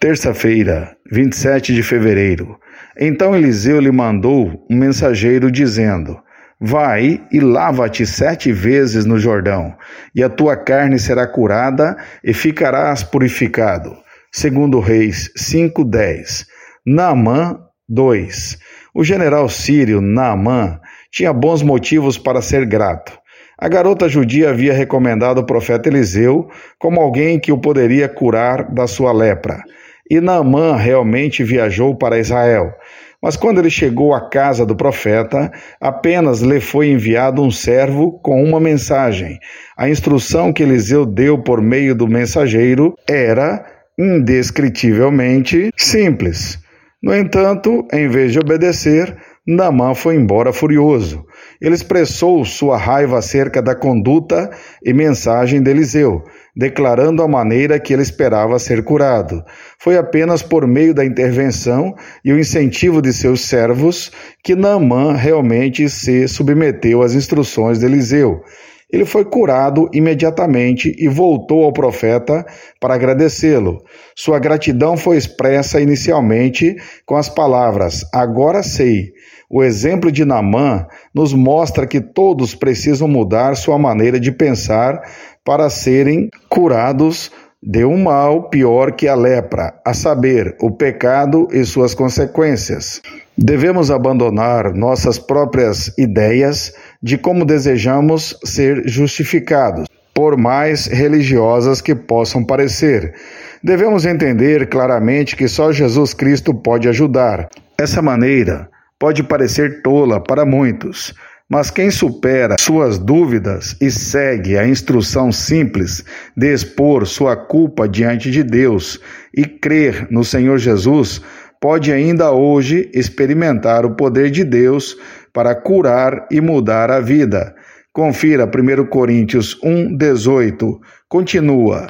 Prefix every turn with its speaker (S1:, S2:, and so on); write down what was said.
S1: Terça-feira, 27 de fevereiro. Então Eliseu lhe mandou um mensageiro dizendo: Vai e lava-te sete vezes no Jordão, e a tua carne será curada e ficarás purificado. Segundo Reis 5:10. Naamã 2. O general sírio Naamã tinha bons motivos para ser grato. A garota judia havia recomendado o profeta Eliseu como alguém que o poderia curar da sua lepra. E Naamã realmente viajou para Israel. Mas quando ele chegou à casa do profeta, apenas lhe foi enviado um servo com uma mensagem. A instrução que Eliseu deu por meio do mensageiro era indescritivelmente simples. No entanto, em vez de obedecer, Naamã foi embora furioso. Ele expressou sua raiva acerca da conduta e mensagem de Eliseu, declarando a maneira que ele esperava ser curado. Foi apenas por meio da intervenção e o incentivo de seus servos que Naamã realmente se submeteu às instruções de Eliseu. Ele foi curado imediatamente e voltou ao profeta para agradecê-lo. Sua gratidão foi expressa inicialmente com as palavras: Agora sei. O exemplo de Namã nos mostra que todos precisam mudar sua maneira de pensar para serem curados de um mal pior que a lepra, a saber, o pecado e suas consequências. Devemos abandonar nossas próprias ideias de como desejamos ser justificados, por mais religiosas que possam parecer. Devemos entender claramente que só Jesus Cristo pode ajudar. Essa maneira pode parecer tola para muitos, mas quem supera suas dúvidas e segue a instrução simples de expor sua culpa diante de Deus e crer no Senhor Jesus, pode ainda hoje experimentar o poder de Deus para curar e mudar a vida. Confira 1 Coríntios 1, 18. Continua.